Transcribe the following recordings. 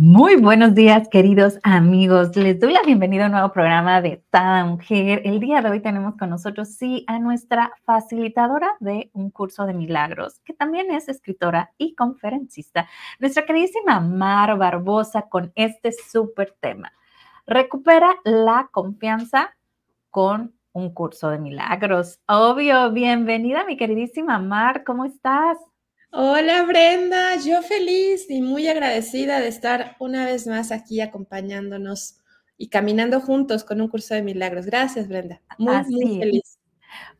Muy buenos días, queridos amigos. Les doy la bienvenida a un nuevo programa de Tada Mujer. El día de hoy tenemos con nosotros, sí, a nuestra facilitadora de un curso de milagros, que también es escritora y conferencista, nuestra queridísima Mar Barbosa, con este súper tema. Recupera la confianza con un curso de milagros. Obvio, bienvenida, mi queridísima Mar, ¿cómo estás? Hola Brenda, yo feliz y muy agradecida de estar una vez más aquí acompañándonos y caminando juntos con un curso de milagros. Gracias Brenda, muy, muy feliz.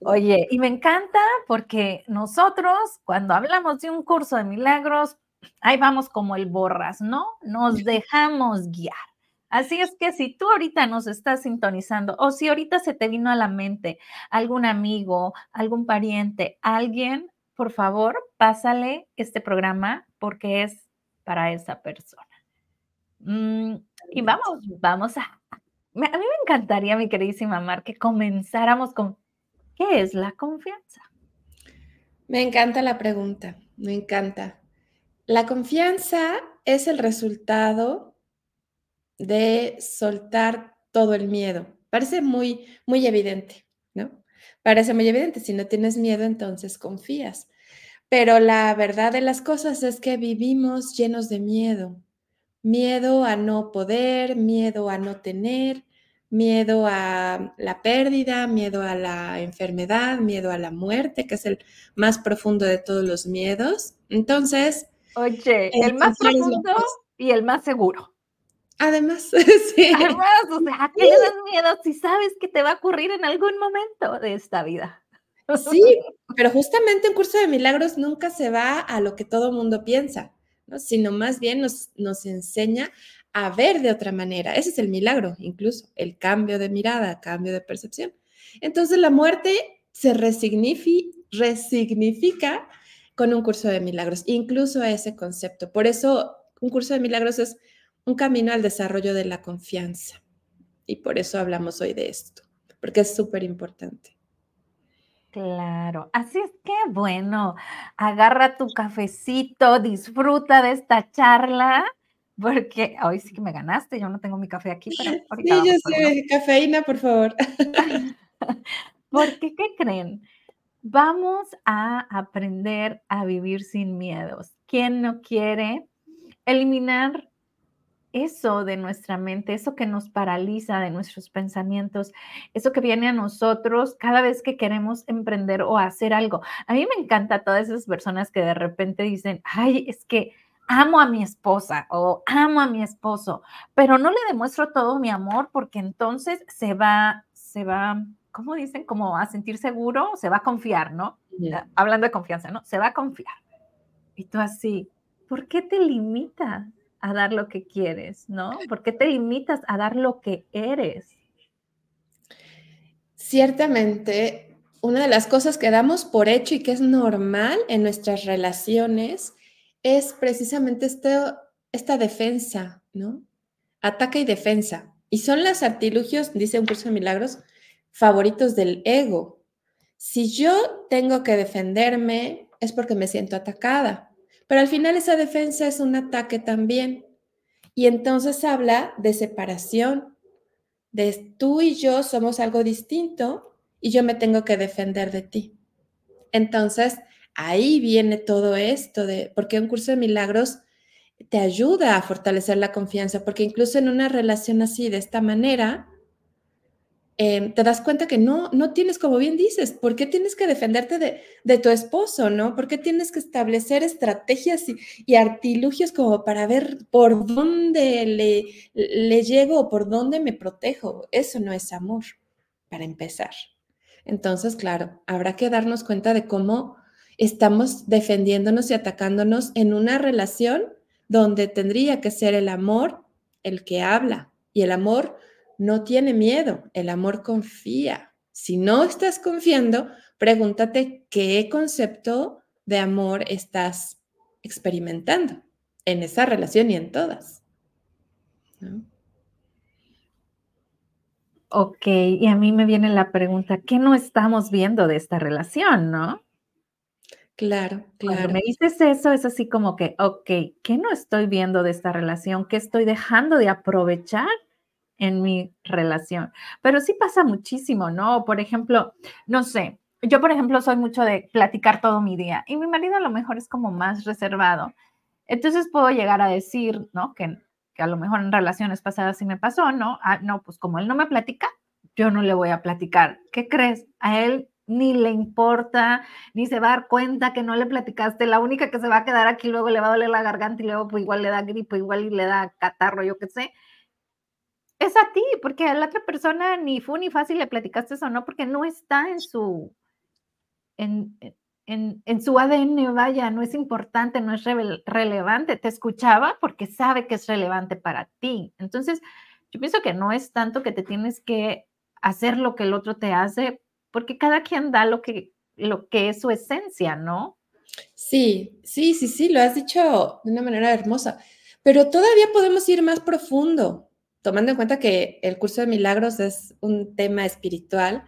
Oye, y me encanta porque nosotros cuando hablamos de un curso de milagros, ahí vamos como el borras, ¿no? Nos dejamos guiar. Así es que si tú ahorita nos estás sintonizando o si ahorita se te vino a la mente algún amigo, algún pariente, alguien, por favor, pásale este programa porque es para esa persona. Mm, y vamos, vamos a... A mí me encantaría, mi queridísima Mar, que comenzáramos con, ¿qué es la confianza? Me encanta la pregunta, me encanta. La confianza es el resultado de soltar todo el miedo. Parece muy, muy evidente, ¿no? Parece muy evidente, si no tienes miedo, entonces confías. Pero la verdad de las cosas es que vivimos llenos de miedo. Miedo a no poder, miedo a no tener, miedo a la pérdida, miedo a la enfermedad, miedo a la muerte, que es el más profundo de todos los miedos. Entonces... Oye, el más profundo y el más seguro. Además, sí. Además, o sea, ¿qué le das miedo si sabes que te va a ocurrir en algún momento de esta vida? Sí, pero justamente un curso de milagros nunca se va a lo que todo mundo piensa, ¿no? sino más bien nos, nos enseña a ver de otra manera. Ese es el milagro, incluso el cambio de mirada, cambio de percepción. Entonces la muerte se resignifica con un curso de milagros, incluso ese concepto. Por eso un curso de milagros es un camino al desarrollo de la confianza. Y por eso hablamos hoy de esto, porque es súper importante. Claro, así es que bueno, agarra tu cafecito, disfruta de esta charla, porque hoy sí que me ganaste, yo no tengo mi café aquí, pero ahorita Sí, yo sé, cafeína, por favor. Porque, ¿qué creen? Vamos a aprender a vivir sin miedos. ¿Quién no quiere eliminar eso de nuestra mente, eso que nos paraliza de nuestros pensamientos, eso que viene a nosotros cada vez que queremos emprender o hacer algo. A mí me encanta todas esas personas que de repente dicen, ay, es que amo a mi esposa o amo a mi esposo, pero no le demuestro todo mi amor porque entonces se va, se va, ¿cómo dicen? Como a sentir seguro, se va a confiar, ¿no? Hablando de confianza, ¿no? Se va a confiar. Y tú así, ¿por qué te limitas? A dar lo que quieres, ¿no? ¿Por qué te limitas a dar lo que eres? Ciertamente, una de las cosas que damos por hecho y que es normal en nuestras relaciones es precisamente esta defensa, ¿no? Ataque y defensa. Y son los artilugios, dice un curso de milagros, favoritos del ego. Si yo tengo que defenderme, es porque me siento atacada. Pero al final esa defensa es un ataque también. Y entonces habla de separación, de tú y yo somos algo distinto y yo me tengo que defender de ti. Entonces, ahí viene todo esto de, porque un curso de milagros te ayuda a fortalecer la confianza, porque incluso en una relación así, de esta manera, Em, te das cuenta que no, no tienes, como bien dices, ¿por qué tienes que defenderte de, tu esposo, no? ¿Por qué tienes que establecer estrategias y, artilugios como para ver por dónde le llego o por dónde me protejo? Eso no es amor, para empezar. Entonces, claro, habrá que darnos cuenta de cómo estamos defendiéndonos y atacándonos en una relación donde tendría que ser el amor el que habla y el amor no tiene miedo, el amor confía. Si no estás confiando, pregúntate qué concepto de amor estás experimentando en esa relación y en todas. Ok, y a mí me viene la pregunta, ¿qué no estamos viendo de esta relación, no? Claro, Cuando claro. me dices eso, es así como que, okey, ¿qué no estoy viendo de esta relación? ¿Qué estoy dejando de aprovechar en mi relación? Pero sí pasa muchísimo, ¿no? Por ejemplo, no sé, yo, por ejemplo, soy mucho de platicar todo mi día y mi marido a lo mejor es como más reservado. Entonces puedo llegar a decir, ¿no? Que, que a lo mejor en relaciones pasadas sí me pasó, ¿no? Ah, no, pues como él no me platica, yo no le voy a platicar. ¿Qué crees? A él ni le importa, ni se va a dar cuenta que no le platicaste. La única que se va a quedar aquí luego le va a doler la garganta y luego pues igual le da gripe, igual y le da catarro, yo qué sé. Es a ti, porque a la otra persona ni fue ni fácil le platicaste eso, no, porque no está en su, en, en, en, su ADN, vaya, no es importante, no es re relevante. Te escuchaba porque sabe que es relevante para ti. Entonces, yo pienso que no es tanto que te tienes que hacer lo que el otro te hace, porque cada quien da lo que, lo que es su esencia, ¿no? Sí, sí, sí, sí, lo has dicho de una manera hermosa, pero todavía podemos ir más profundo, tomando en cuenta que el curso de milagros es un tema espiritual.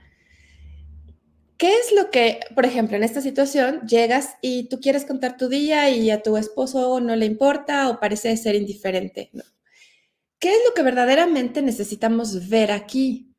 ¿Qué es lo que, por ejemplo, en esta situación llegas y tú quieres contar tu día y a tu esposo no le importa o parece ser indiferente? ¿Qué es lo que verdaderamente necesitamos ver aquí?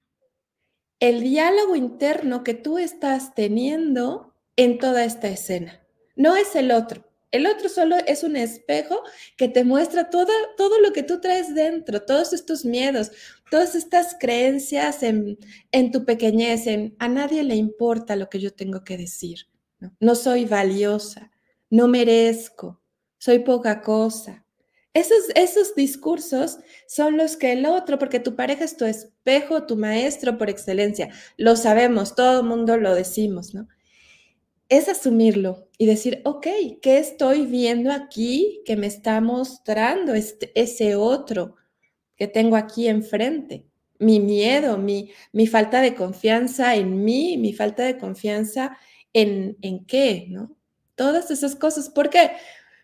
El diálogo interno que tú estás teniendo en toda esta escena. No es el otro. El otro solo es un espejo que te muestra todo, todo lo que tú traes dentro, todos estos miedos, todas estas creencias en, en tu pequeñez, en a nadie le importa lo que yo tengo que decir. No, no soy valiosa, no merezco, soy poca cosa. Esos, esos discursos son los que el otro, porque tu pareja es tu espejo, tu maestro por excelencia. Lo sabemos, todo el mundo lo decimos, ¿no? Es asumirlo y decir, ok, ¿qué estoy viendo aquí que me está mostrando este, ese otro que tengo aquí enfrente? Mi miedo, mi, mi falta de confianza en mí, mi falta de confianza en, en qué, ¿no? Todas esas cosas. ¿Por qué?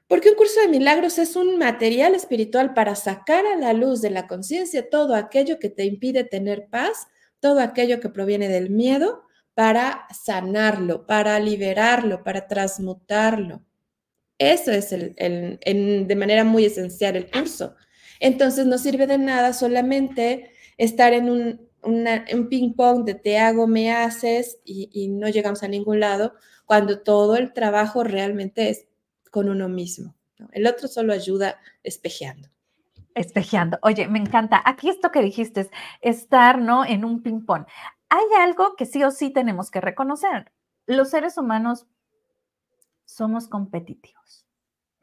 Porque un curso de milagros es un material espiritual para sacar a la luz de la conciencia todo aquello que te impide tener paz, todo aquello que proviene del miedo para sanarlo, para liberarlo, para transmutarlo. Eso es el, el, de manera muy esencial el curso. Entonces no sirve de nada solamente estar en un, una, un ping pong de te hago, me haces y, no llegamos a ningún lado cuando todo el trabajo realmente es con uno mismo. El otro solo ayuda espejeando. Espejeando. Oye, me encanta. Aquí esto que dijiste es estar, ¿no? En un ping pong hay algo que sí o sí tenemos que reconocer. Los seres humanos somos competitivos.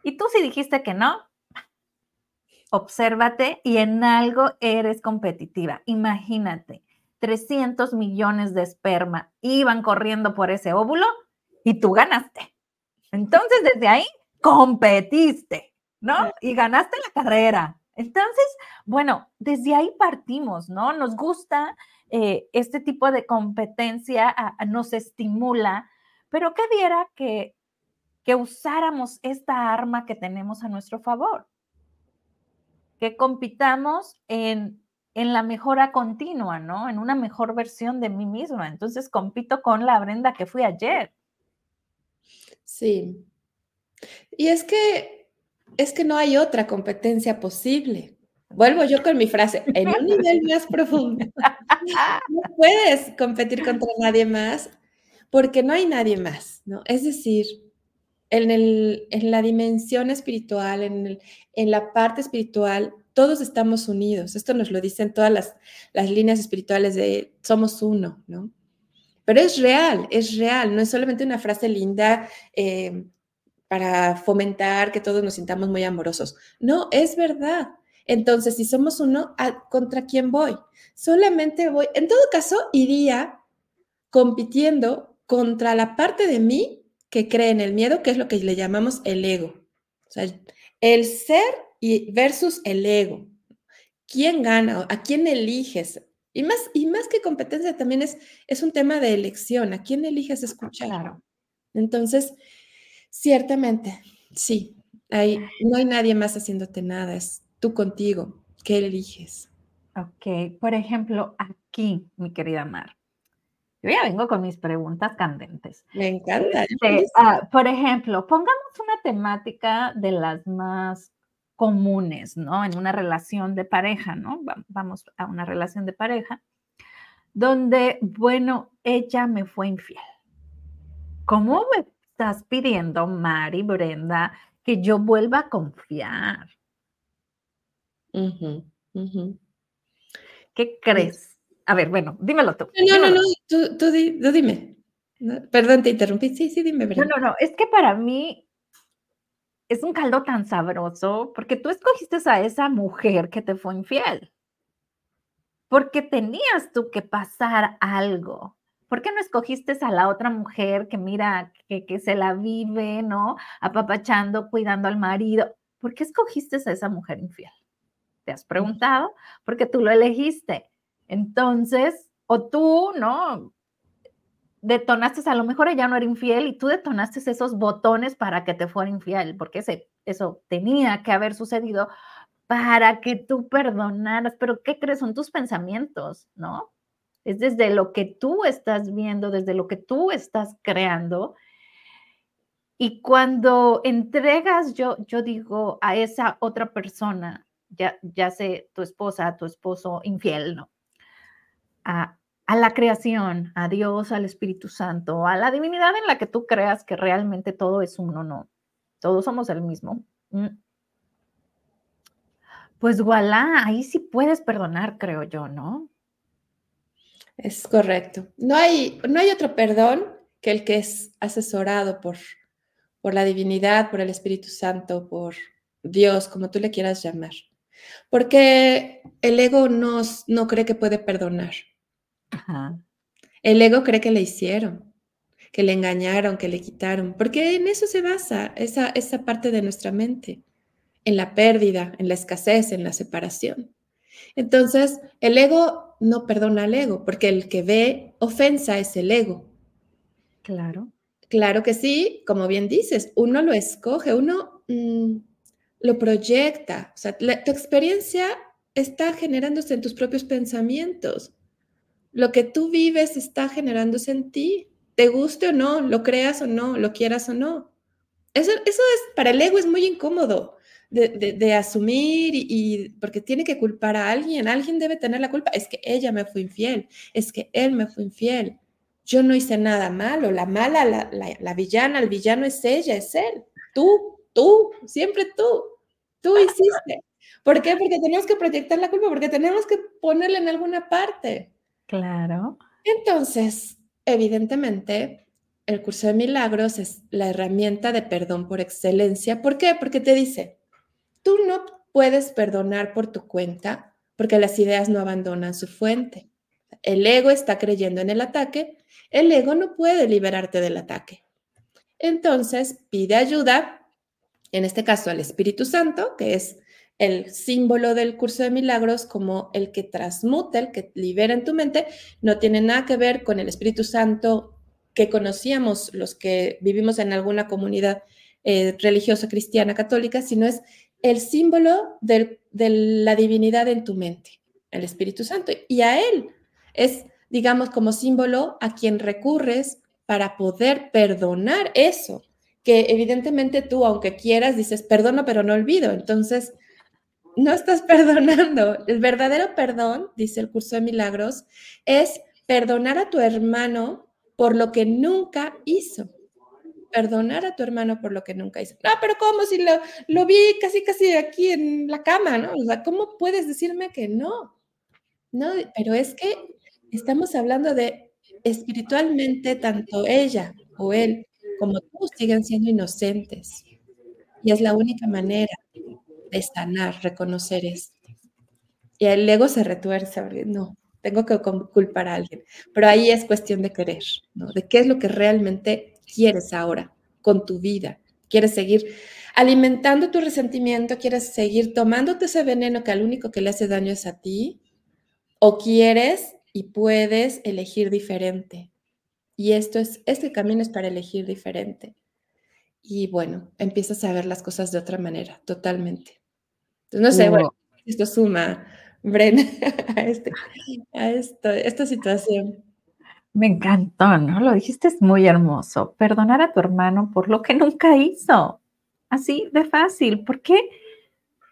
Y tú si dijiste que no, obsérvate y en algo eres competitiva. Imagínate, 300 millones de esperma iban corriendo por ese óvulo y tú ganaste. Entonces, desde ahí, competiste, ¿no? Y ganaste la carrera. Entonces, bueno, desde ahí partimos, ¿no? Nos gusta eh, este tipo de competencia a, a nos estimula, pero ¿qué diera que, usáramos esta arma que tenemos a nuestro favor? Que compitamos en, en la mejora continua, ¿no? En una mejor versión de mí misma. Entonces compito con la Brenda que fui ayer. Sí. Y es que es que no hay otra competencia posible. Vuelvo yo con mi frase, en un nivel más profundo. No puedes competir contra nadie más porque no hay nadie más, ¿no? Es decir, en, el, en la dimensión espiritual, en, el, en, la parte espiritual, todos estamos unidos. Esto nos lo dicen todas las, las líneas espirituales de somos uno, ¿no? Pero es real, es real, no es solamente una frase linda eh, para fomentar que todos nos sintamos muy amorosos. No, es verdad. Entonces, si somos uno, ¿contra quién voy? Solamente voy, en todo caso, iría compitiendo contra la parte de mí que cree en el miedo, que es lo que le llamamos el ego. O sea, el ser y versus el ego. ¿Quién gana? ¿A quién eliges? Y más, y más que competencia también es, es un tema de elección. ¿A quién eliges escuchar? Claro. Entonces, ciertamente, sí, hay, no hay nadie más haciéndote nada. Es tú contigo. ¿Qué eliges? Ok, por ejemplo, aquí, mi querida Mar, Yo ya vengo con mis preguntas candentes. Me encanta. Este, ah, por ejemplo, pongamos una temática de las más comunes, ¿no? En una relación de pareja, ¿no? Vamos a una relación de pareja, donde, bueno, ella me fue infiel. ¿Cómo me estás pidiendo, Mari, Brenda, que yo vuelva a confiar? ¿Qué crees? A ver, bueno, dímelo tú. No, no, no, tú, tú, dime. perdón, te interrumpí. Sí, sí, dime. No, no, no, es que para mí es un caldo tan sabroso porque tú escogiste a esa mujer que te fue infiel. Porque tenías tú que pasar algo. ¿Por qué no escogiste a la otra mujer que mira, que, que se la vive, ¿no? Apapachando, cuidando al marido. ¿Por qué escogiste a esa mujer infiel? ¿Te has preguntado? Porque tú lo elegiste. Entonces, o tú, ¿no? Detonaste, a lo mejor ella no era infiel y tú detonaste esos botones para que te fuera infiel, porque ese, eso tenía que haber sucedido para que tú perdonaras. Pero, ¿qué crees? Son tus pensamientos, ¿no? Es desde lo que tú estás viendo, desde lo que tú estás creando. Y cuando entregas, yo, yo digo, a esa otra persona, ya, ya sé, tu esposa, tu esposo infiel, ¿no? A, la creación, a Dios, al Espíritu Santo, a la divinidad en la que tú creas que realmente todo es uno, no. Todos somos el mismo. Mm. Pues voilà, ahí sí puedes perdonar, creo yo, ¿no? Es correcto. No hay, no hay otro perdón que el que es asesorado por, por la divinidad, por el Espíritu Santo, por Dios, como tú le quieras llamar. Porque el ego no, no cree que puede perdonar. El ego cree que le hicieron, que le engañaron, que le quitaron, porque en eso se basa esa, esa parte de nuestra mente, en la pérdida, en la escasez, en la separación. Entonces, el ego no perdona al ego, porque el que ve ofensa es el ego. Claro. Claro que sí, como bien dices, uno lo escoge, uno mm, lo proyecta. O sea, tu experiencia está generándose en tus propios pensamientos. Lo que tú vives está generándose en ti, te guste o no, lo creas o no, lo quieras o no. Eso, eso es, para el ego es muy incómodo de, asumir y, porque tiene que culpar a alguien, alguien debe tener la culpa. Es que ella me fue infiel, es que él me fue infiel. Yo no hice nada malo, la mala, la, la villana, el villano es ella, es él. Tú, tú, siempre tú. Tú hiciste. ¿Por qué? Porque tenemos que proyectar la culpa, porque tenemos que ponerla en alguna parte. Claro. Entonces, evidentemente, el curso de milagros es la herramienta de perdón por excelencia. ¿Por qué? Porque te dice, tú no puedes perdonar por tu cuenta porque las ideas no abandonan su fuente. El ego está creyendo en el ataque, el ego no puede liberarte del ataque. Entonces, pide ayuda en este caso al Espíritu Santo, que es el símbolo del curso de milagros como el que transmuta, el que libera en tu mente, no tiene nada que ver con el Espíritu Santo que conocíamos los que vivimos en alguna comunidad eh, religiosa cristiana católica, sino es el símbolo de la divinidad en tu mente, el Espíritu Santo. Y a él es, digamos, como símbolo a quien recurres para poder perdonar eso que evidentemente tú, aunque quieras, dices, perdono, pero no olvido. Entonces, no estás perdonando. El verdadero perdón, dice el curso de milagros, es perdonar a tu hermano por lo que nunca hizo. Perdonar a tu hermano por lo que nunca hizo. No, pero ¿cómo si lo, lo vi casi, casi aquí en la cama, ¿no? O sea, ¿cómo puedes decirme que no? No, pero es que estamos hablando de espiritualmente tanto ella o él como tú siguen siendo inocentes. Y es la única manera de sanar, reconocer esto. Y el ego se retuerce, no, tengo que culpar a alguien. Pero ahí es cuestión de querer, ¿no? De qué es lo que realmente quieres ahora con tu vida. ¿Quieres seguir alimentando tu resentimiento? ¿Quieres seguir tomándote ese veneno que al único que le hace daño es a ti? ¿O quieres y puedes elegir diferente? Y esto es, este camino es para elegir diferente. Y bueno, empiezas a ver las cosas de otra manera, totalmente. Entonces, no sé, bueno, esto suma, Bren, a, este, a esto, esta situación. Me encantó, ¿no? Lo dijiste es muy hermoso. Perdonar a tu hermano por lo que nunca hizo. Así de fácil. ¿Por qué?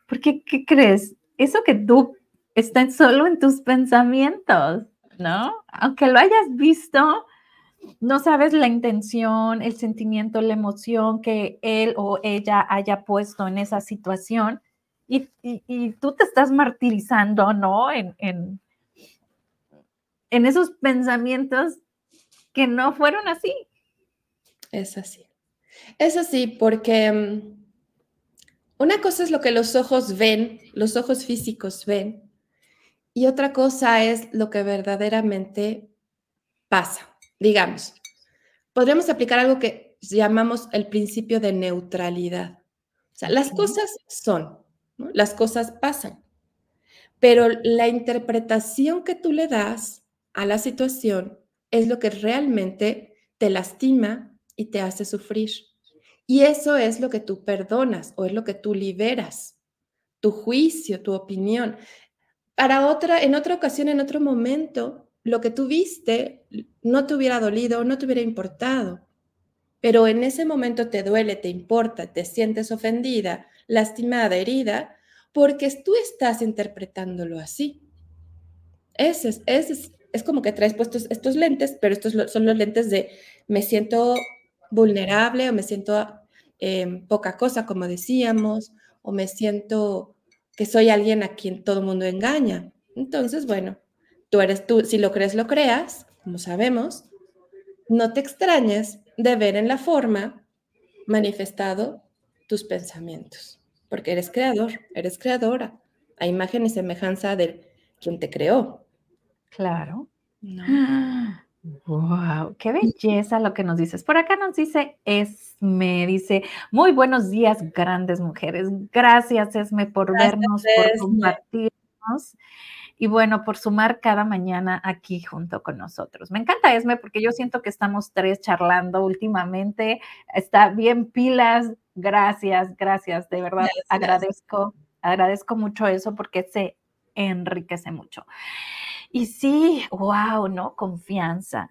Porque, ¿qué crees? Eso que tú está solo en tus pensamientos, ¿no? Aunque lo hayas visto, no sabes la intención, el sentimiento, la emoción que él o ella haya puesto en esa situación y, tú te estás martirizando, ¿no? En, en, esos pensamientos que no fueron así. Es así. Es así porque mm, una cosa es lo que los ojos ven, los ojos físicos ven, y otra cosa es lo que verdaderamente pasa. Digamos, podríamos aplicar algo que llamamos el principio de neutralidad. O sea, las cosas son, las cosas pasan, pero la interpretación que tú le das a la situación es lo que realmente te lastima y te hace sufrir. Y eso es lo que tú perdonas o es lo que tú liberas, tu juicio, tu opinión. Para otra, en otra ocasión, en otro momento, lo que tú viste no te hubiera dolido, no te hubiera importado, pero en ese momento te duele, te importa, te sientes ofendida, lastimada, herida, porque tú estás interpretándolo así. Ese es, es, es como que traes puestos estos lentes, pero estos son los lentes de me siento vulnerable o me siento em, poca cosa, como decíamos, o me siento que soy alguien a quien todo el mundo engaña. Entonces, bueno, tú eres tú, si lo crees, lo creas, como sabemos, no te extrañes de ver en la forma manifestado tus pensamientos, porque eres creador, eres creadora, a imagen y semejanza de quien te creó. Claro. Wow, qué belleza lo que nos dices. Por acá nos dice Esme, dice, muy buenos días, grandes mujeres. Gracias, Esme, por vernos, por compartirnos y bueno, por sumar cada mañana aquí junto con nosotros. Me encanta Esme porque yo siento que estamos tres charlando últimamente. Está bien pilas. Gracias, gracias. De verdad, agradezco, agradezco mucho eso porque se enriquece mucho. Y sí, wow, ¿no? Confianza.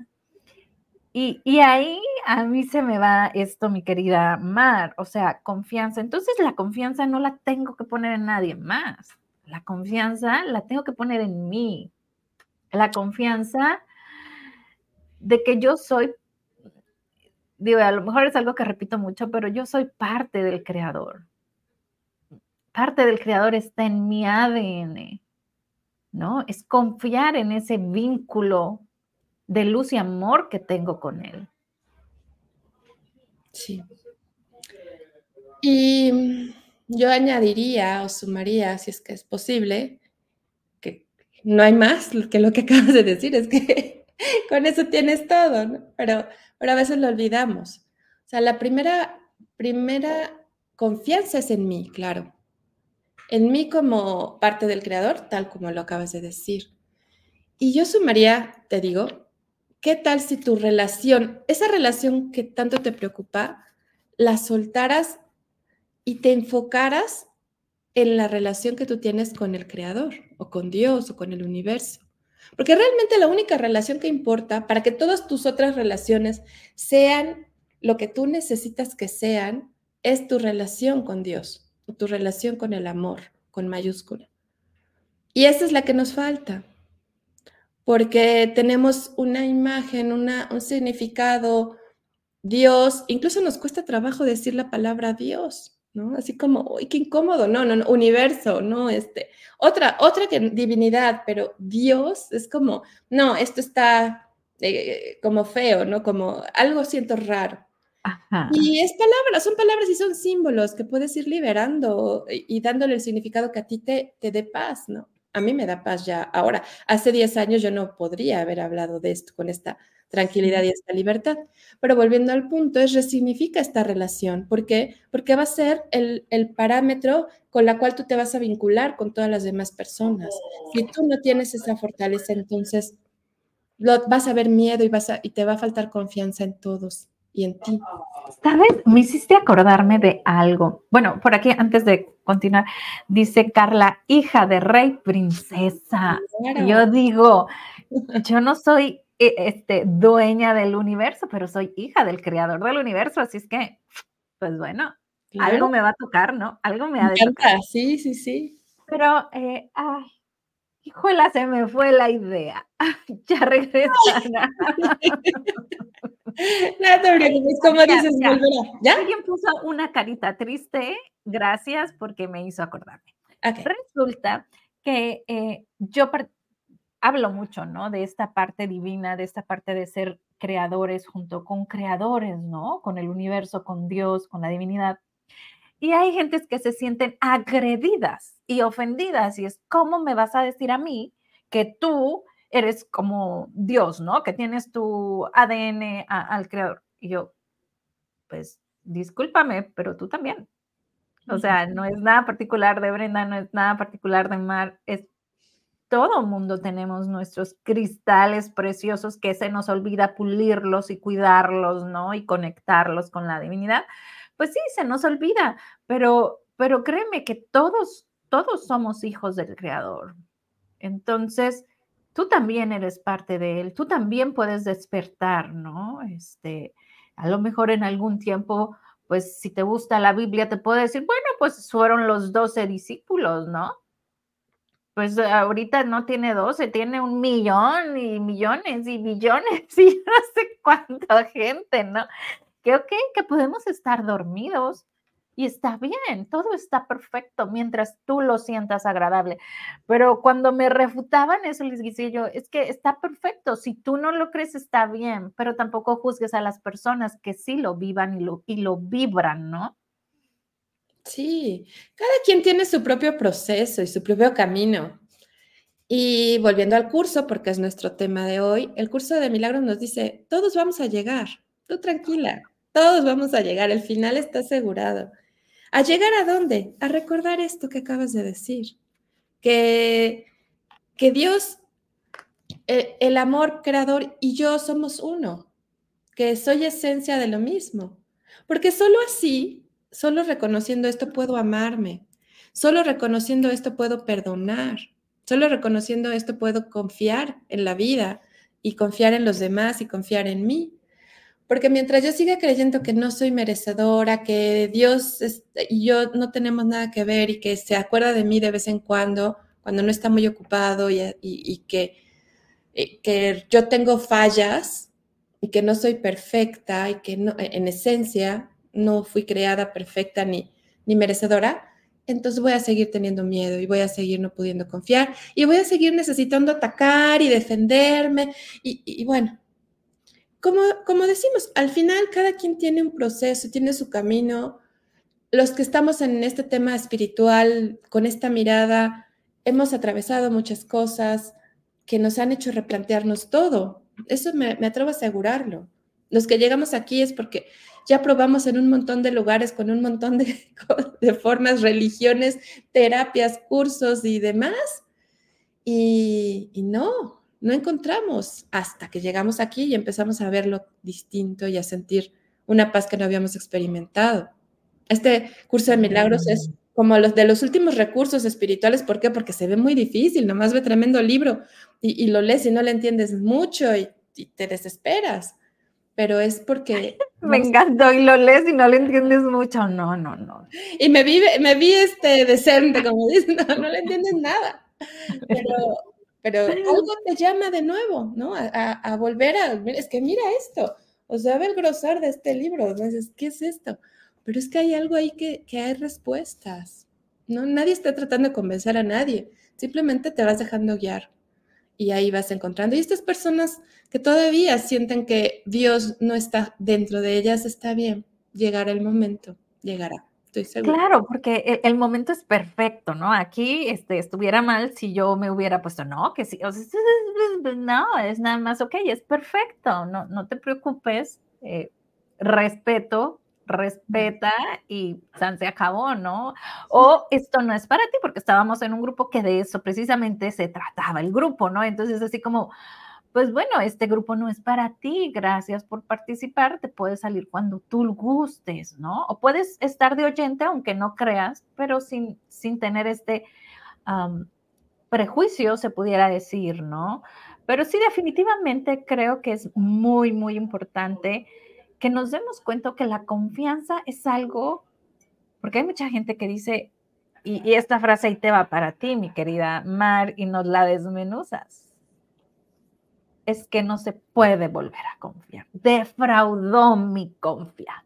Y, y, ahí a mí se me va esto, mi querida Mar, o sea, confianza. Entonces la confianza no la tengo que poner en nadie más. La confianza la tengo que poner en mí. La confianza de que yo soy, digo, a lo mejor es algo que repito mucho, pero yo soy parte del creador. Parte del creador está en mi ADN. ¿no? Es confiar en ese vínculo de luz y amor que tengo con él. Sí. Y yo añadiría o sumaría, si es que es posible, que no hay más que lo que acabas de decir, es que con eso tienes todo. Pero, pero a veces lo olvidamos. O sea, la primera, primera confianza es en mí, claro en mí como parte del creador, tal como lo acabas de decir. Y yo sumaría, te digo, ¿qué tal si tu relación, esa relación que tanto te preocupa, la soltaras y te enfocaras en la relación que tú tienes con el creador o con Dios o con el universo? Porque realmente la única relación que importa para que todas tus otras relaciones sean lo que tú necesitas que sean es tu relación con Dios tu relación con el amor, con mayúscula. Y esa es la que nos falta, porque tenemos una imagen, una, un significado, Dios, incluso nos cuesta trabajo decir la palabra Dios, ¿no? Así como, uy, qué incómodo, no, no, no, universo, no, este, otra, otra que divinidad, pero Dios es como, no, esto está eh, como feo, ¿no? Como algo siento raro. Y es palabras, son palabras y son símbolos que puedes ir liberando y, dándole el significado que a ti te, te dé paz, ¿no? A mí me da paz ya. Ahora, hace 10 años yo no podría haber hablado de esto con esta tranquilidad y esta libertad. Pero volviendo al punto, es resignifica esta relación. ¿Por qué? Porque va a ser el, el, parámetro con la cual tú te vas a vincular con todas las demás personas. Si tú no tienes esa fortaleza, entonces lo, vas a ver miedo y, vas a, y te va a faltar confianza en todos y en ti. ¿Sabes? Me hiciste acordarme de algo. Bueno, por aquí, antes de continuar, dice Carla, hija de rey, princesa. Yo digo, yo no soy este, dueña del universo, pero soy hija del creador del universo, así es que, pues bueno, algo me va a tocar, ¿no? Algo me, ha de tocar. Sí, sí, sí. Pero, eh, ay, híjola, se me fue la idea. ya no preocupes, como dices, ya. ¿Ya? Alguien puso una carita triste, gracias porque me hizo acordarme. Resulta que eh, yo hablo mucho, ¿no? De esta parte divina, de esta parte de ser creadores junto con creadores, ¿no? Con el universo, con Dios, con la divinidad. Y hay gentes que se sienten agredidas y ofendidas y es, ¿cómo me vas a decir a mí que tú eres como Dios, ¿no? Que tienes tu ADN al creador. Y yo, pues, discúlpame, pero tú también. O sea, no es nada particular de Brenda, no es nada particular de Mar, es todo mundo tenemos nuestros cristales preciosos que se nos olvida pulirlos y cuidarlos, ¿no? Y conectarlos con la divinidad. Pues sí, se nos olvida, pero, pero créeme que todos, todos somos hijos del Creador. Entonces, tú también eres parte de él, tú también puedes despertar, ¿no? Este, a lo mejor en algún tiempo, pues si te gusta la Biblia, te puedo decir, bueno, pues fueron los doce discípulos, ¿no? Pues ahorita no tiene doce, tiene un millón y millones y billones y no sé cuánta gente, ¿no? Que ok, que podemos estar dormidos, y está bien, todo está perfecto mientras tú lo sientas agradable. Pero cuando me refutaban eso, les dije yo, es que está perfecto, si tú no lo crees está bien, pero tampoco juzgues a las personas que sí lo vivan y lo, y lo vibran, ¿no? Sí, cada quien tiene su propio proceso y su propio camino. Y volviendo al curso, porque es nuestro tema de hoy, el curso de milagros nos dice, todos vamos a llegar, tú tranquila, todos vamos a llegar, el final está asegurado. ¿A llegar a dónde? A recordar esto que acabas de decir, que, que Dios, el, el amor creador y yo somos uno, que soy esencia de lo mismo, porque solo así, solo reconociendo esto puedo amarme, solo reconociendo esto puedo perdonar, solo reconociendo esto puedo confiar en la vida y confiar en los demás y confiar en mí. Porque mientras yo siga creyendo que no soy merecedora, que Dios y yo no tenemos nada que ver y que se acuerda de mí de vez en cuando, cuando no está muy ocupado y, que, que yo tengo fallas y que no soy perfecta y que no, en esencia no fui creada perfecta ni, ni merecedora, entonces voy a seguir teniendo miedo y voy a seguir no pudiendo confiar y voy a seguir necesitando atacar y defenderme y, y bueno, como, decimos, al final cada quien tiene un proceso, tiene su camino. Los que estamos en este tema espiritual, con esta mirada, hemos atravesado muchas cosas que nos han hecho replantearnos todo. Eso me, atrevo a asegurarlo. Los que llegamos aquí es porque ya probamos en un montón de lugares con un montón de, formas, religiones, terapias, cursos y demás. Y, y no, no encontramos hasta que llegamos aquí y empezamos a verlo distinto y a sentir una paz que no habíamos experimentado. Este curso de milagros es como los de los últimos recursos espirituales. ¿Por qué? Porque se ve muy difícil, nomás ve tremendo libro y, lo lees y no le entiendes mucho y, te desesperas. Pero es porque... Me encantó y lo lees y no le entiendes mucho. No, no, no. Y me vi, me vi este decente, como dicen, no, no le entiendes nada. Pero pero algo te llama de nuevo, ¿no? A, volver a, es que mira esto, o sea, ve el grosar de este libro, dices, ¿qué es esto? Pero es que hay algo ahí que, que hay respuestas, ¿no? Nadie está tratando de convencer a nadie, simplemente te vas dejando guiar y ahí vas encontrando. Y estas personas que todavía sienten que Dios no está dentro de ellas, está bien, llegará el momento, llegará. Claro, porque e, el, momento es perfecto, ¿no? Aquí este, estuviera mal si yo me hubiera puesto, no, que sí, no, es nada más, ok, es perfecto, no, no te preocupes, eh, respeto, respeta y se acabó, ¿no? O esto no es para ti, porque estábamos en un grupo que de eso precisamente se trataba el grupo, ¿no? Entonces, así como, pues bueno, este grupo no es para ti, gracias por participar, te puedes salir cuando tú gustes, ¿no? O puedes estar de oyente aunque no creas, pero sin, sin tener este, prejuicio, se pudiera decir, ¿no? Pero sí, definitivamente creo que es muy, muy importante que nos demos cuenta que la confianza es algo, porque hay mucha gente que dice, y, esta frase ahí te va para ti, mi querida Mar, y nos la desmenuzas. Es que no se puede volver a confiar. Defraudó mi confianza.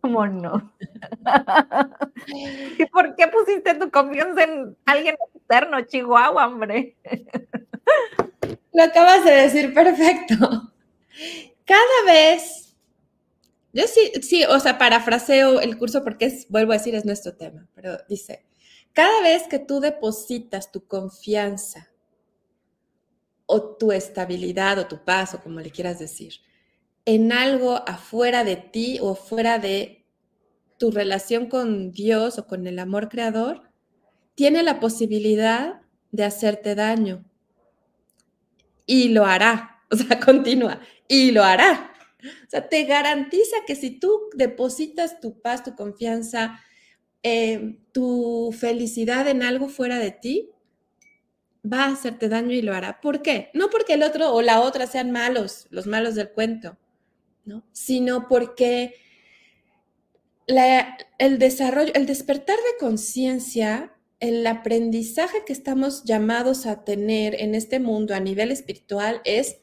¿Cómo no? ¿Y por qué pusiste tu confianza en alguien externo, Chihuahua, hombre? Lo acabas de decir perfecto. Cada vez, yo sí, sí, o sea, parafraseo el curso porque es, vuelvo a decir, es nuestro tema, pero dice, cada vez que tú depositas tu confianza o tu estabilidad o tu paz o como le quieras decir, en algo afuera de ti o fuera de tu relación con Dios o con el amor creador, tiene la posibilidad de hacerte daño. Y lo hará, o sea, continúa, y lo hará. O sea, te garantiza que si tú depositas tu paz, tu confianza, eh, tu felicidad en algo fuera de ti, va a hacerte daño y lo hará. ¿Por qué? No porque el otro o la otra sean malos, los malos del cuento, ¿no? Sino porque el desarrollo, el despertar de conciencia, el aprendizaje que estamos llamados a tener en este mundo a nivel espiritual es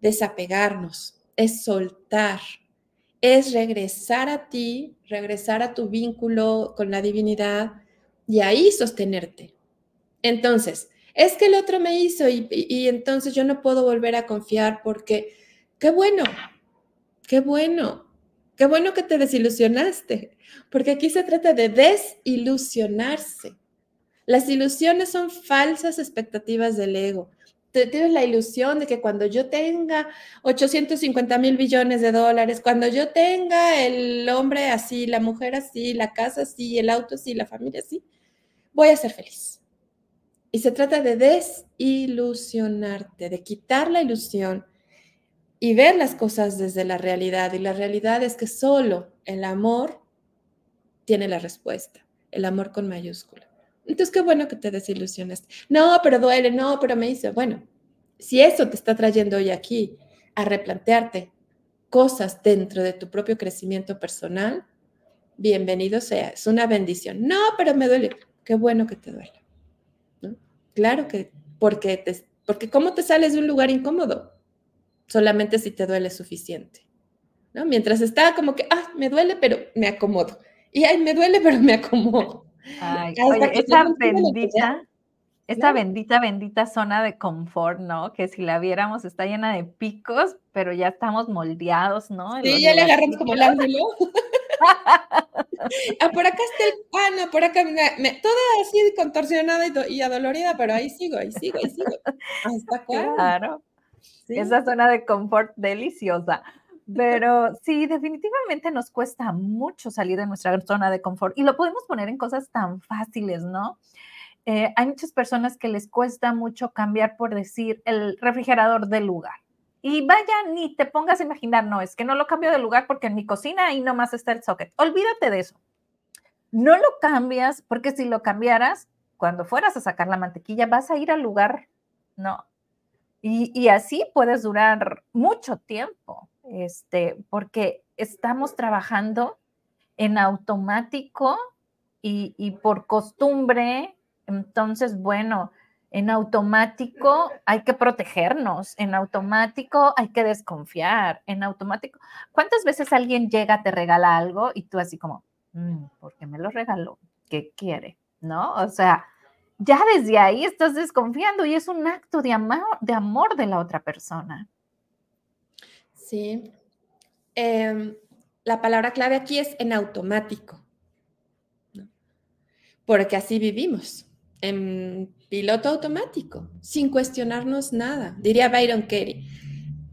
desapegarnos, es soltar, es regresar a ti, regresar a tu vínculo con la divinidad y ahí sostenerte. Entonces, es que el otro me hizo y, entonces yo no puedo volver a confiar porque, qué bueno, qué bueno, Qué bueno que te desilusionaste, porque aquí se trata de desilusionarse. Las ilusiones son falsas expectativas del ego. Tienes la ilusión de que cuando yo tenga 850 mil billones de dólares, cuando yo tenga el hombre así, la mujer así, la casa así, el auto así, la familia así, voy a ser feliz. Y se trata de desilusionarte, de quitar la ilusión y ver las cosas desde la realidad. Y la realidad es que solo el amor tiene la respuesta, el amor con mayúscula. Entonces, qué bueno que te desilusiones. No, pero duele, no, pero me dice, bueno, si eso te está trayendo hoy aquí a replantearte cosas dentro de tu propio crecimiento personal, bienvenido sea, es una bendición. No, pero me duele. Qué bueno que te duele. Claro que, porque, te, porque ¿cómo te sales de un lugar incómodo? solamente si te duele suficiente. ¿no? Mientras está como que, ah, me duele, pero me acomodo. Y ay, me duele, pero me acomodo. Ay, oye, esa bendita, esta bendita, bendita zona de confort, ¿no? Que si la viéramos está llena de picos, pero ya estamos moldeados, ¿no? Sí, ya le agarramos como el ángulo. ah, por acá está el, ah, no, por acá, me, toda así contorsionada y, y, adolorida, pero ahí sigo, ahí sigo, ahí sigo. Hasta acá. Claro esa zona de confort deliciosa. Pero sí, definitivamente nos cuesta mucho salir de nuestra zona de confort y lo podemos poner en cosas tan fáciles, ¿no? Eh, hay muchas personas que les cuesta mucho cambiar, por decir, el refrigerador del lugar. Y vaya, ni te pongas a imaginar, no, es que no lo cambio de lugar porque en mi cocina ahí nomás está el socket. Olvídate de eso. No lo cambias porque si lo cambiaras, cuando fueras a sacar la mantequilla, vas a ir al lugar, no, y, así puedes durar mucho tiempo, este, porque estamos trabajando en automático y, por costumbre. Entonces, bueno, en automático hay que protegernos, en automático hay que desconfiar, en automático. ¿Cuántas veces alguien llega, te regala algo y tú así como, mm, ¿por qué me lo regaló? ¿Qué quiere? ¿No? O sea, ya desde ahí estás desconfiando y es un acto de amor de, amor de la otra persona. Sí. Em, la palabra clave aquí es en automático, porque así vivimos, en piloto automático, sin cuestionarnos nada. Diría Byron Kerry,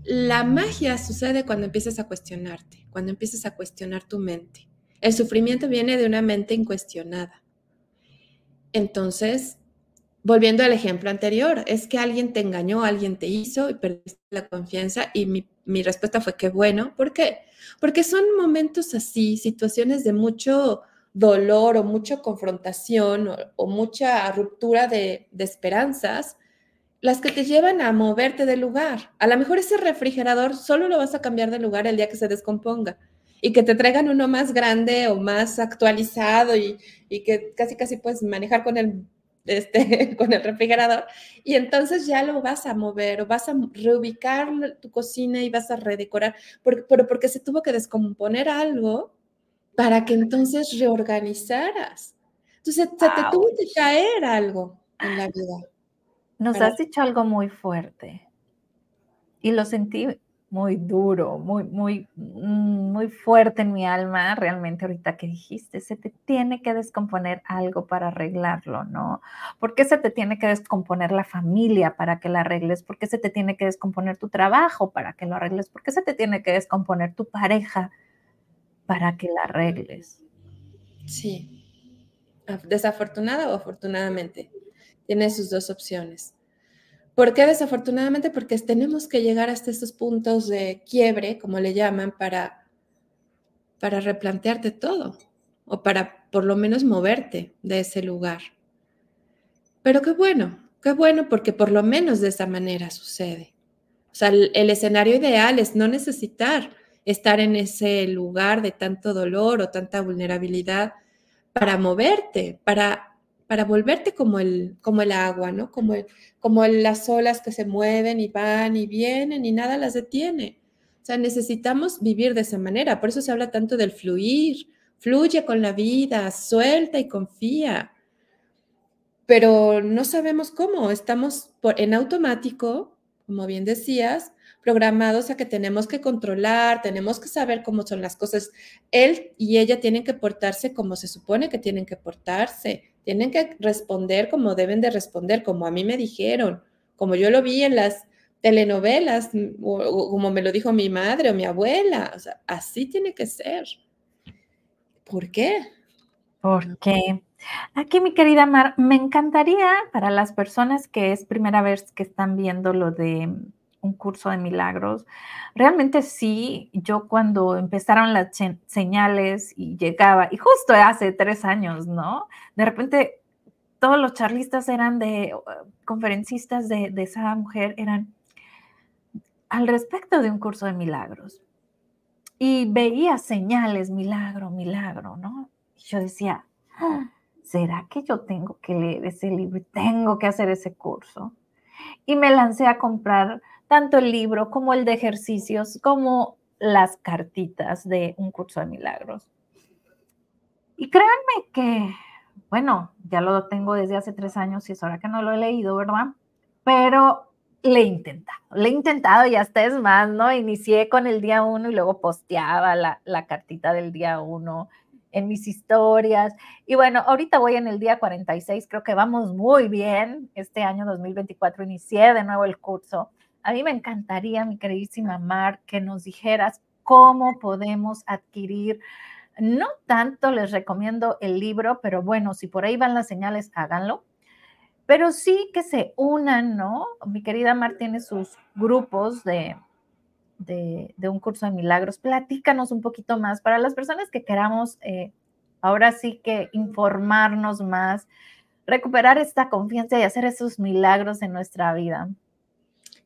la magia sucede cuando empiezas a cuestionarte, cuando empiezas a cuestionar tu mente. El sufrimiento viene de una mente incuestionada. Entonces, volviendo al ejemplo anterior, es que alguien te engañó, alguien te hizo y perdiste la confianza y mi, respuesta fue que bueno. ¿Por qué? Porque son momentos así, situaciones de mucho dolor o mucha confrontación o, mucha ruptura de, de, esperanzas, las que te llevan a moverte del lugar. A lo mejor ese refrigerador solo lo vas a cambiar de lugar el día que se descomponga y que te traigan uno más grande o más actualizado y, y que casi casi puedes manejar con el este, con el refrigerador, y entonces ya lo vas a mover o vas a reubicar tu cocina y vas a redecorar, pero porque se tuvo que descomponer algo para que entonces reorganizaras. Entonces se te tuvo que caer algo en la vida. Nos has dicho algo muy fuerte y lo sentí muy duro, muy, muy, mm, muy fuerte en mi alma, realmente ahorita que dijiste, se te tiene que descomponer algo para arreglarlo, ¿no? ¿Por qué se te tiene que descomponer la familia para que la arregles? ¿Por qué se te tiene que descomponer tu trabajo para que lo arregles? ¿Por qué se te tiene que descomponer tu pareja para que la arregles? Sí, desafortunada o afortunadamente, tiene sus dos opciones. ¿Por qué desafortunadamente? Porque tenemos que llegar hasta estos puntos de quiebre, como le llaman, para, para replantearte todo o para por lo menos moverte de ese lugar. Pero qué bueno, qué bueno porque por lo menos de esa manera sucede. O sea, el, el escenario ideal es no necesitar estar en ese lugar de tanto dolor o tanta vulnerabilidad para moverte, para para volverte como el, como el agua, ¿no? Como, como las olas que se mueven y van y vienen y nada las detiene. O sea, necesitamos vivir de esa manera. Por eso se habla tanto del fluir. Fluye con la vida, suelta y confía. Pero no sabemos cómo. Estamos por, en automático, como bien decías, programados a que tenemos que controlar, tenemos que saber cómo son las cosas. Él y ella tienen que portarse como se supone que tienen que portarse tienen que responder como deben de responder, como a mí me dijeron, como yo lo vi en las telenovelas, mm, o, como me lo dijo mi madre o mi abuela. O sea, así tiene que ser. ¿Por qué? ¿Por qué? Aquí, mi querida Mar, me encantaría para las personas que es primera vez que están viendo lo de un curso de milagros. Realmente sí, yo cuando empezaron las señales y llegaba, y justo hace tres años, ¿no? De repente todos los charlistas eran de, conferencistas de, esa mujer, eran al respecto de un curso de milagros. Y veía señales, milagro, milagro, ¿no? Y yo decía, ah, ¿será que yo tengo que leer ese libro tengo que hacer ese curso? Y me lancé a comprar tanto el libro como el de ejercicios, como las cartitas de un curso de milagros. Y créanme que, bueno, ya lo tengo desde hace tres años y es hora que no lo he leído, ¿verdad? Pero le he intentado, le he intentado y hasta es más, ¿no? Inicié con el día uno y luego posteaba la, la cartita del día uno en mis historias. Y bueno, ahorita voy en el día 46, creo que vamos muy bien. Este año 2024 inicié de nuevo el curso a mí me encantaría, mi queridísima Mar, que nos dijeras cómo podemos adquirir. No tanto les recomiendo el libro, pero bueno, si por ahí van las señales, háganlo. Pero sí que se unan, ¿no? Mi querida Mar tiene sus grupos de, de, un curso de milagros. Platícanos un poquito más para las personas que queramos eh, ahora sí que informarnos más, recuperar esta confianza y hacer esos milagros en nuestra vida.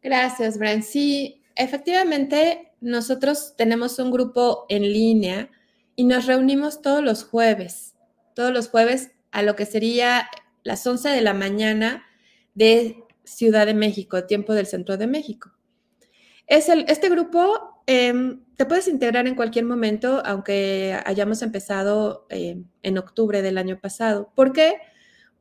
Gracias, Brian. Sí, efectivamente, nosotros tenemos un grupo en línea y nos reunimos todos los jueves, todos los jueves a lo que sería las 11 de la mañana de Ciudad de México, tiempo del centro de México. Es el, este grupo em, te puedes integrar en cualquier momento, aunque hayamos empezado em, en octubre del año pasado. ¿Por qué?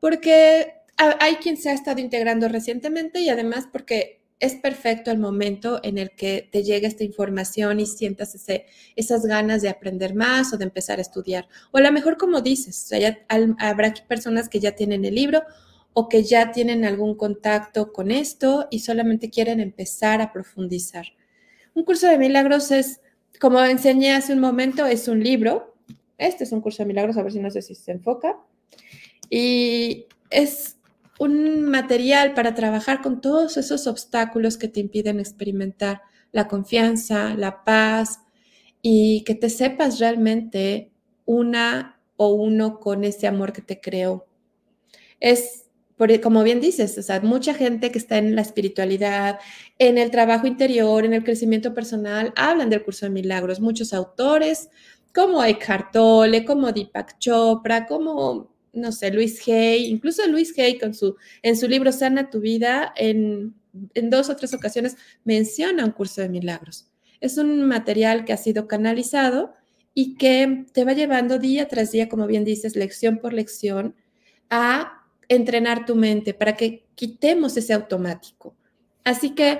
Porque hay quien se ha estado integrando recientemente y además porque es perfecto el momento en el que te llegue esta información y sientas ese, esas ganas de aprender más o de empezar a estudiar. O a lo mejor, como dices, habrá personas que ya tienen el libro o que ya tienen algún contacto con esto y solamente quieren empezar a profundizar. Un curso de milagros es, como enseñé hace un momento, es un libro. Este es un curso de milagros, a ver si no sé si se enfoca. Y es un material para trabajar con todos esos obstáculos que te impiden experimentar la confianza, la paz y que te sepas realmente una o uno con ese amor que te creó. Es, como bien dices, o sea, mucha gente que está en la espiritualidad, en el trabajo interior, en el crecimiento personal, hablan del curso de milagros. Muchos autores, como Eckhart Tolle, como Deepak Chopra, como, no sé, Luis Hay, incluso Luis Hay con su, en su libro Sana tu vida, en, en dos o tres ocasiones menciona un curso de milagros. Es un material que ha sido canalizado y que te va llevando día tras día, como bien dices, lección por lección, a entrenar tu mente para que quitemos ese automático. Así que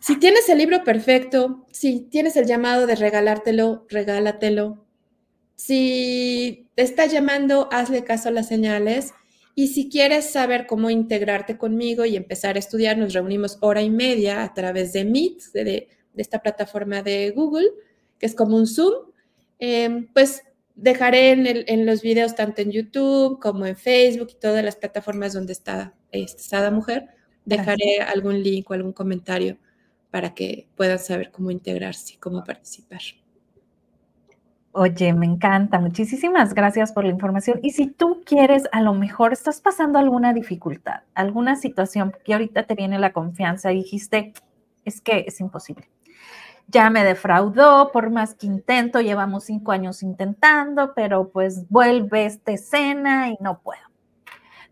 si tienes el libro perfecto, si tienes el llamado de regalártelo, regálatelo. Si te está llamando, hazle caso a las señales. Y si quieres saber cómo integrarte conmigo y empezar a estudiar, nos reunimos hora y media a través de Meet, de, esta plataforma de Google, que es como un Zoom. Em, pues dejaré en, los videos tanto en YouTube como en Facebook y todas las plataformas donde está esta mujer, dejaré algún link o algún comentario para que puedan saber cómo integrarse y cómo participar. Oye, me encanta. Muchísimas gracias por la información. Y si tú quieres, a lo mejor estás pasando alguna dificultad, alguna situación que ahorita te viene la confianza y dijiste, es que es imposible ya me defraudó, por más que intento, llevamos cinco años intentando, pero pues vuelve esta escena y no puedo.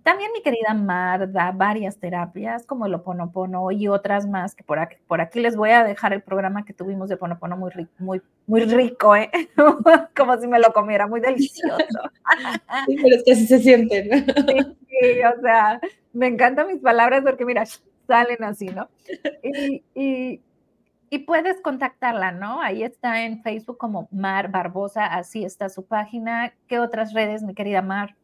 También mi querida Mar da varias terapias como el Oponopono y otras más que por aquí, por aquí les voy a dejar el programa que tuvimos de Oponopono muy rico, muy, muy rico, ¿eh? como si me lo comiera, muy delicioso. Sí, pero es que así se siente, ¿no? Sí, o sea, me encantan mis palabras porque mira, salen así, ¿no? y y puedes contactarla, ¿no? Ahí está en Facebook como Mar Barbosa, así está su página. ¿Qué otras redes, mi querida Mar?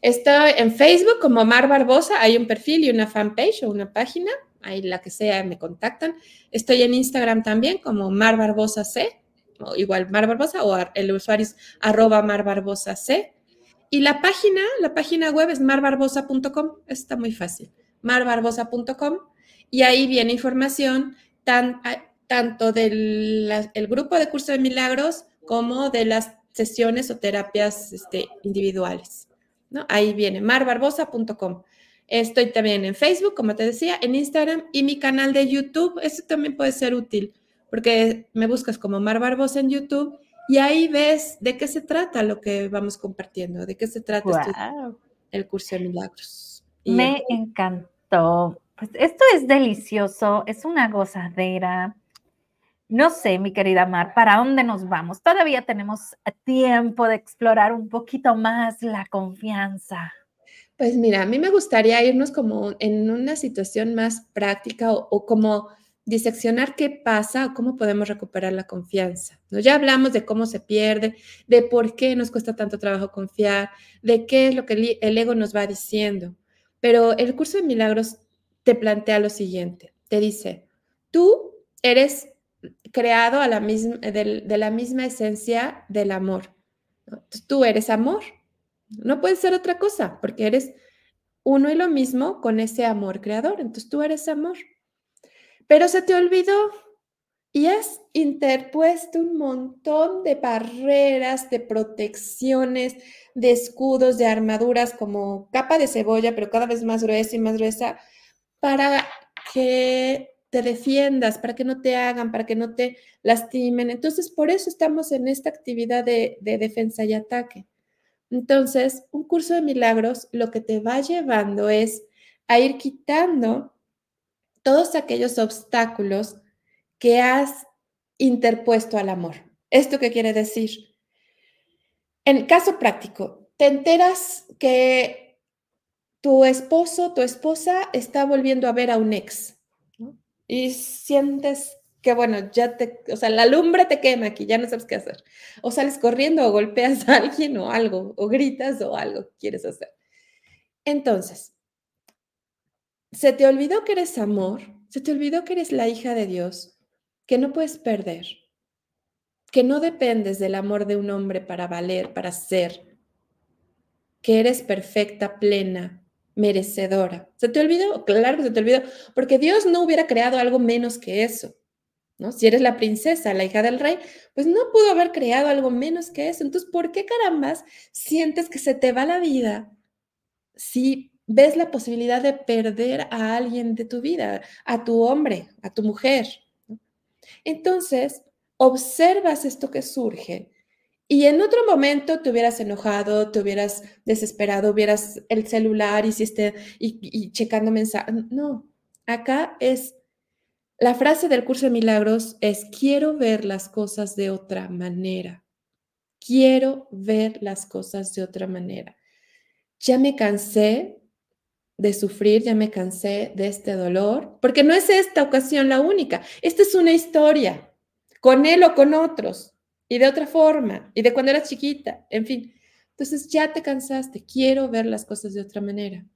Está en Facebook como Mar Barbosa, hay un perfil y una fanpage o una página, ahí la que sea me contactan. Estoy en Instagram también como Mar Barbosa C, o igual Mar Barbosa, o el usuario es arroba Mar Barbosa C. Y la página, la página web es marbarbosa.com, está muy fácil, marbarbosa.com, y ahí viene información tan, tanto del grupo de curso de milagros como de las sesiones o terapias este, individuales. ¿No? Ahí viene marbarbosa.com. Estoy también en Facebook, como te decía, en Instagram y mi canal de YouTube. Eso también puede ser útil porque me buscas como Mar Barbosa en YouTube y ahí ves de qué se trata lo que vamos compartiendo, de qué se trata el curso de milagros. me encantó. Pues esto es delicioso, es una gozadera. No sé, mi querida Mar, ¿para dónde nos vamos? Todavía tenemos tiempo de explorar un poquito más la confianza. Pues mira, a mí me gustaría irnos como en una situación más práctica o, como diseccionar qué pasa o cómo podemos recuperar la confianza. ¿no? Ya hablamos de cómo se pierde, de por qué nos cuesta tanto trabajo confiar, de qué es lo que el ego nos va diciendo. Pero el curso de milagros te plantea lo siguiente, te dice, tú eres creado a la misma, de, la misma esencia del amor. Tú eres amor. No puedes ser otra cosa, porque eres uno y lo mismo con ese amor creador. Entonces tú eres amor. Pero se te olvidó y has interpuesto un montón de barreras, de protecciones, de escudos, de armaduras como capa de cebolla, pero cada vez más gruesa y más gruesa, para que te defiendas, para que no te hagan, para que no te lastimen. Entonces, por eso estamos en esta actividad de, defensa y ataque. Entonces, un curso de milagros lo que te va llevando es a ir quitando todos aquellos obstáculos que has interpuesto al amor. ¿Esto qué quiere decir? En caso práctico, te enteras que tu esposo, tu esposa está volviendo a ver a un ex y sientes que, bueno, ya te, o sea, la lumbre te quema aquí, ya no sabes qué hacer. O sales corriendo o golpeas a alguien o algo, o gritas o algo quieres hacer. Entonces, se te olvidó que eres amor, se te olvidó que eres la hija de Dios, que no puedes perder, que no dependes del amor de un hombre para valer, para ser, que eres perfecta, plena, merecedora. ¿Se te olvidó? Claro que se te olvidó, porque Dios no hubiera creado algo menos que eso. ¿no? Si eres la princesa, la hija del rey, pues no pudo haber creado algo menos que eso. Entonces, ¿por qué carambas sientes que se te va la vida si ves la posibilidad de perder a alguien de tu vida, a tu hombre, a tu mujer? Entonces, observas esto que surge y en otro momento te hubieras enojado, te hubieras desesperado, hubieras el celular hiciste y, y checando mensajes. No, acá es la frase del curso de milagros es quiero ver las cosas de otra manera. Quiero ver las cosas de otra manera. Ya me cansé de sufrir, ya me cansé de este dolor, porque no es esta ocasión la única. Esta es una historia, con él o con otros, y de otra forma, y de cuando eras chiquita, en fin. Entonces ya te cansaste, quiero ver las cosas de otra manera.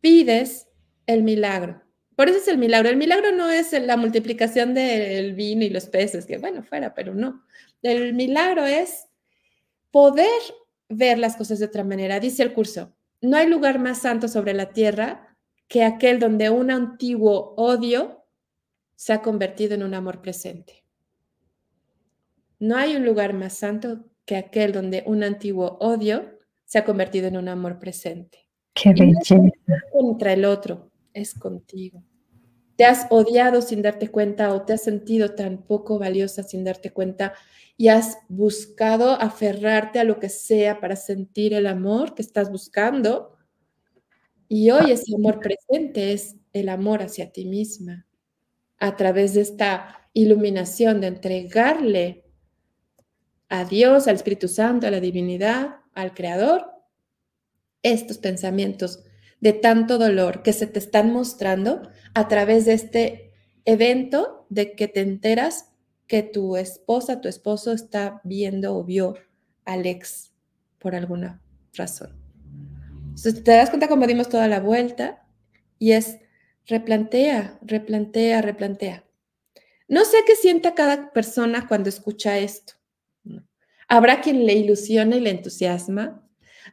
Pides el milagro. Por eso es el milagro. El milagro no es la multiplicación del vino y los peces, que bueno, fuera, pero no. El milagro es poder ver las cosas de otra manera. Dice el curso, no hay lugar más santo sobre la tierra que aquel donde un antiguo odio se ha convertido en un amor presente. No hay un lugar más santo que aquel donde un antiguo odio se ha convertido en un amor presente. Qué belleza. contra el otro, es contigo. Te has odiado sin darte cuenta o te has sentido tan poco valiosa sin darte cuenta y has buscado aferrarte a lo que sea para sentir el amor que estás buscando. Y hoy ese amor presente es el amor hacia ti misma, a través de esta iluminación de entregarle a Dios, al Espíritu Santo, a la divinidad, al Creador, estos pensamientos de tanto dolor que se te están mostrando a través de este evento de que te enteras que tu esposa, tu esposo está viendo o vio al ex por alguna razón. Entonces te das cuenta cómo dimos toda la vuelta y es replantea, replantea, replantea. No sé qué sienta cada persona cuando escucha esto. Habrá quien le ilusiona y le entusiasma.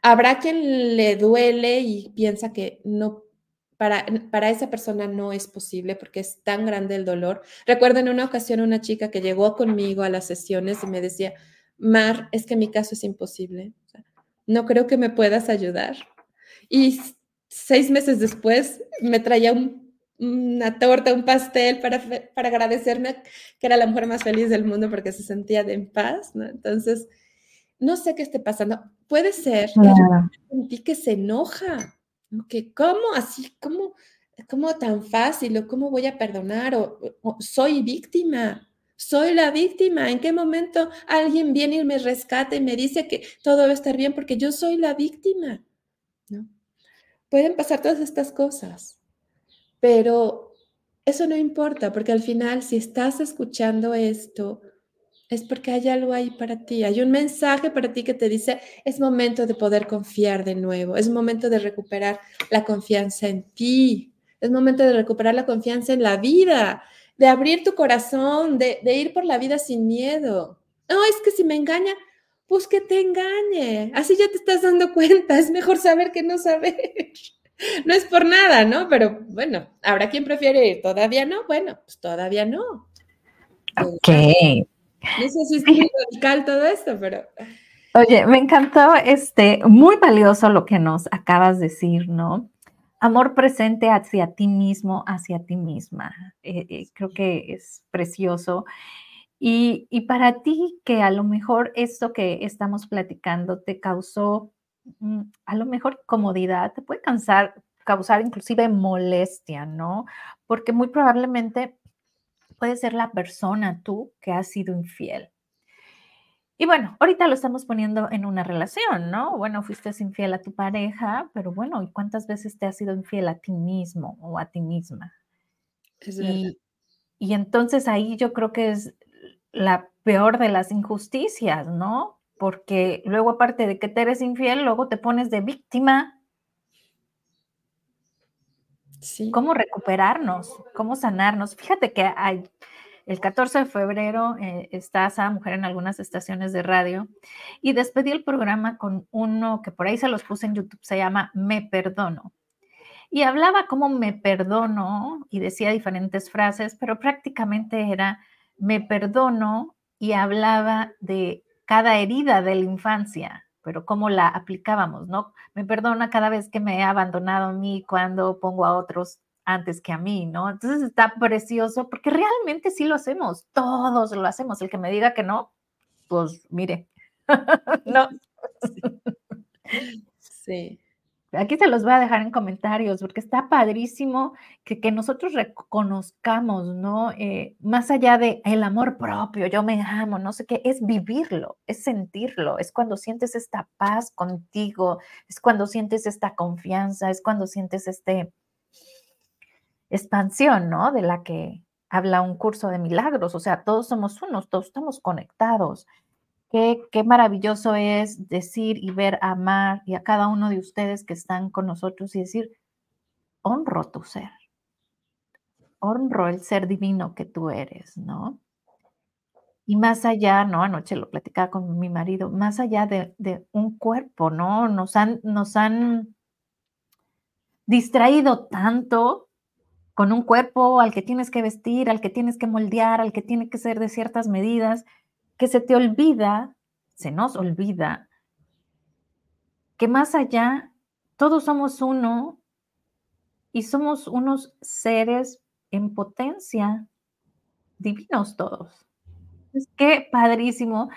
Habrá quien le duele y piensa que no para, esa persona no es posible porque es tan grande el dolor. Recuerdo en una ocasión una chica que llegó conmigo a las sesiones y me decía, Mar, es que mi caso es imposible. no creo que me puedas ayudar. Y seis meses después me traía una torta, un pastel para, para agradecerme que era la mujer más feliz del mundo porque se sentía de en paz. Entonces, no sé qué esté pasando. Puede ser que sentí que se enoja que cómo así, cómo, cómo tan fácil o cómo voy a perdonar o, soy víctima. Soy la víctima. ¿En qué momento alguien viene y me rescata y me dice que todo va a estar bien porque yo soy la víctima? ¿No? Pueden pasar todas estas cosas, pero eso no importa porque al final si estás escuchando esto, es porque hay algo ahí para ti, hay un mensaje para ti que te dice, es momento de poder confiar de nuevo, es momento de recuperar la confianza en ti, es momento de recuperar la confianza en la vida, de abrir tu corazón, de, ir por la vida sin miedo. No, es que si me engaña, pues que te engañe, así ya te estás dando cuenta, es mejor saber que no saber. No es por nada, ¿no? Pero bueno, habrá quien prefiere ir, todavía no, bueno, pues todavía no. Ok. No sé si es muy radical todo esto, pero... Oye, me encantó, este, muy valioso lo que nos acabas de decir, ¿no? Amor presente hacia ti mismo, hacia ti misma. Eh, eh, creo que es precioso. Y, y, para ti, que a lo mejor esto que estamos platicando te causó, a lo mejor comodidad, te puede causar, causar inclusive molestia, ¿no? Porque muy probablemente puede ser la persona tú que has sido infiel. Y bueno, ahorita lo estamos poniendo en una relación, ¿no? Bueno, fuiste infiel a tu pareja, pero bueno, ¿y cuántas veces te has sido infiel a ti mismo o a ti misma? y, y entonces ahí yo creo que es la peor de las injusticias, ¿no? Porque luego aparte de que te eres infiel, luego te pones de víctima ¿Cómo recuperarnos? ¿Cómo sanarnos? Fíjate que hay, el 14 de febrero eh, está esa mujer en algunas estaciones de radio y despedí el programa con uno que por ahí se los puse en YouTube, se llama Me Perdono. Y hablaba como me perdono y decía diferentes frases, pero prácticamente era me perdono y hablaba de cada herida de la infancia, pero cómo la aplicábamos, ¿no? Me perdona cada vez que me he abandonado a mí cuando pongo a otros antes que a mí, ¿no? Entonces está precioso porque realmente sí lo hacemos, todos lo hacemos. El que me diga que no, pues mire, no. Sí. Aquí se los voy a dejar en comentarios porque está padrísimo que, que nosotros reconozcamos, ¿no? Eh, más allá de el amor propio, yo me amo, no sé qué, es vivirlo, es sentirlo, es cuando sientes esta paz contigo, es cuando sientes esta confianza, es cuando sientes este expansión, ¿no? De la que habla un curso de milagros, o sea, todos somos unos, todos estamos conectados. Qué, maravilloso es decir y ver, amar y a cada uno de ustedes que están con nosotros y decir, honro tu ser, honro el ser divino que tú eres, ¿no? Y más allá, ¿no? Anoche lo platicaba con mi marido, más allá de, de un cuerpo, ¿no? Nos han, nos han distraído tanto con un cuerpo al que tienes que vestir, al que tienes que moldear, al que tiene que ser de ciertas medidas, que se te olvida, se nos olvida, que más allá todos somos uno y somos unos seres en potencia, divinos todos. Es que padrísimo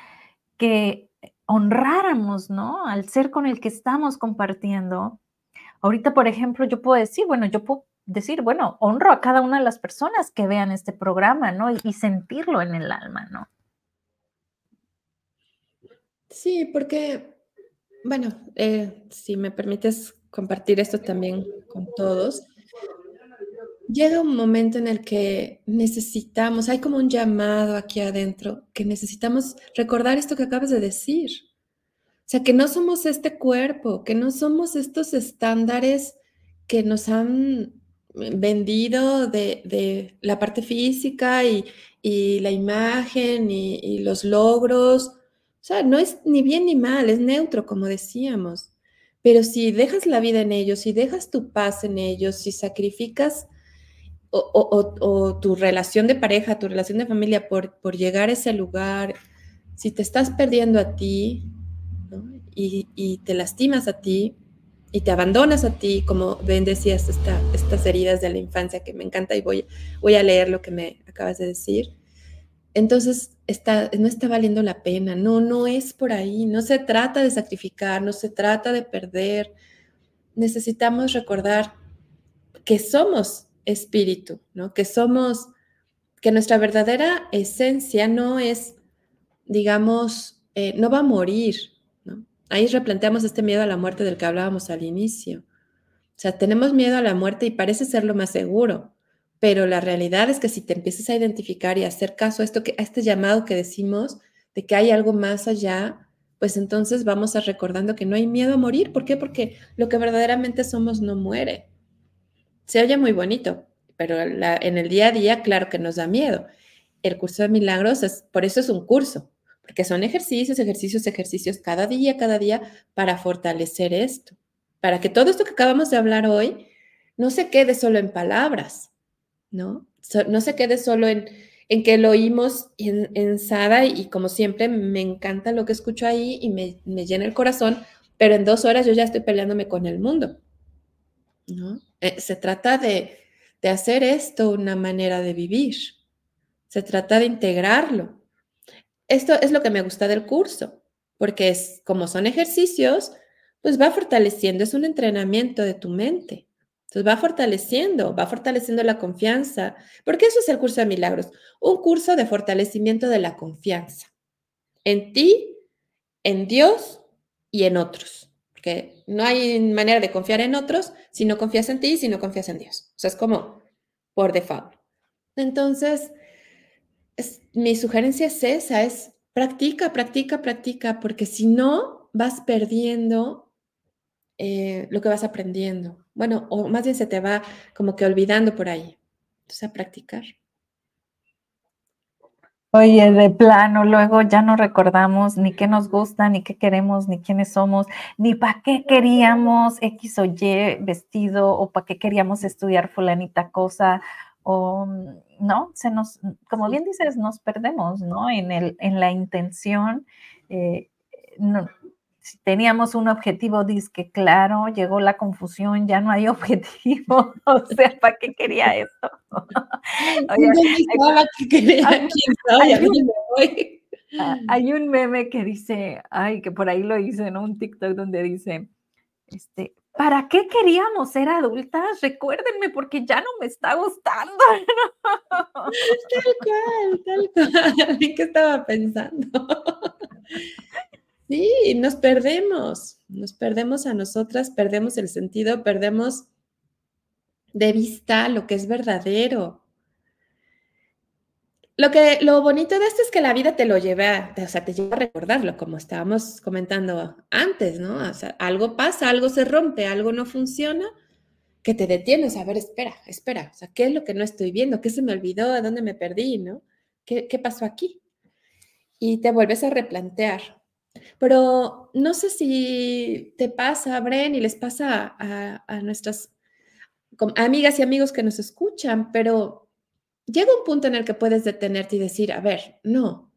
que honráramos, ¿no? Al ser con el que estamos compartiendo. Ahorita, por ejemplo, yo puedo decir, bueno, yo puedo decir, bueno, honro a cada una de las personas que vean este programa, ¿no? Y, y sentirlo en el alma, ¿no? Sí, porque, bueno, eh, si me permites compartir esto también con todos, llega un momento en el que necesitamos, hay como un llamado aquí adentro, que necesitamos recordar esto que acabas de decir. O sea, que no somos este cuerpo, que no somos estos estándares que nos han vendido de, la parte física y, la imagen y los logros sea, no es ni bien ni mal, es neutro, como decíamos. Pero si dejas la vida en ellos, si dejas tu paz en ellos, si sacrificas o, tu relación de pareja, tu relación de familia por, por, llegar a ese lugar, si te estás perdiendo a ti y, te lastimas a ti y te abandonas a ti, como ven decías, estas heridas de la infancia que me encanta y voy, voy a leer lo que me acabas de decir entonces está, no está valiendo la pena. No, no es por ahí. No se trata de sacrificar, no se trata de perder. Necesitamos recordar que somos espíritu, ¿no? Que somos, que nuestra verdadera esencia no es, digamos, eh, no va a morir, ¿no? Ahí replanteamos este miedo a la muerte del que hablábamos al inicio. O sea, tenemos miedo a la muerte y parece ser lo más seguro, pero la realidad es que si te empiezas a identificar y a hacer caso a, esto que, a este llamado que decimos de que hay algo más allá, pues entonces vamos a recordando que no hay miedo a morir. ¿Por qué? Porque lo que verdaderamente somos no muere. Se oye muy bonito, pero en el día a día, claro que nos da miedo. El curso de milagros es, por eso es un curso, porque son ejercicios, ejercicios, ejercicios cada día, cada día para fortalecer esto, para que todo esto que acabamos de hablar hoy no se quede solo en palabras, ¿no? no se quede solo en, en que lo oímos en, en, Sada y como siempre me encanta lo que escucho ahí y me, me, llena el corazón, pero en dos horas yo ya estoy peleándome con el mundo, ¿no? Eh, se trata de, de hacer esto una manera de vivir, se trata de integrarlo. Esto es lo que me gusta del curso, porque es como son ejercicios, pues va fortaleciendo, es un entrenamiento de tu mente. Entonces va fortaleciendo, va fortaleciendo la confianza, porque eso es el curso de milagros, un curso de fortalecimiento de la confianza en ti, en Dios y en otros. Porque no hay manera de confiar en otros si no confías en ti y si no confías en Dios. O sea, es como por default. Entonces, mi sugerencia es esa, es practica, practica, practica, porque si no, vas perdiendo eh, lo que vas aprendiendo. Bueno, o más bien se te va como que olvidando por ahí. Entonces, a practicar. Oye, de plano, luego ya no recordamos ni qué nos gusta, ni qué queremos, ni quiénes somos, ni para qué queríamos X o Y vestido, o para qué queríamos estudiar fulanita cosa, o no, se nos, como bien dices, nos perdemos, ¿no? En, el, en la intención. Eh, si teníamos un objetivo disque claro, llegó la confusión, ya no hay objetivo, o sea, ¿para qué quería esto? hay un meme que dice, ay, que por ahí lo hice en un TikTok donde dice, este, ¿para qué queríamos ser adultas? Recuérdenme porque ya no me está gustando. Tal cual, tal cual. ¿Qué estaba pensando? Sí, nos perdemos, nos perdemos a nosotras, perdemos el sentido, perdemos de vista lo que es verdadero. Lo, que, lo bonito de esto es que la vida te lo lleva, o sea, te lleva a recordarlo, como estábamos comentando antes, ¿no? O sea, algo pasa, algo se rompe, algo no funciona, que te detienes a ver, espera, espera, o sea, ¿qué es lo que no estoy viendo? ¿Qué se me olvidó? ¿A dónde me perdí? ¿No? ¿Qué, qué pasó aquí? Y te vuelves a replantear. Pero no sé si te pasa, Bren, y les pasa a, a nuestras amigas y amigos que nos escuchan, pero llega un punto en el que puedes detenerte y decir, a ver, no,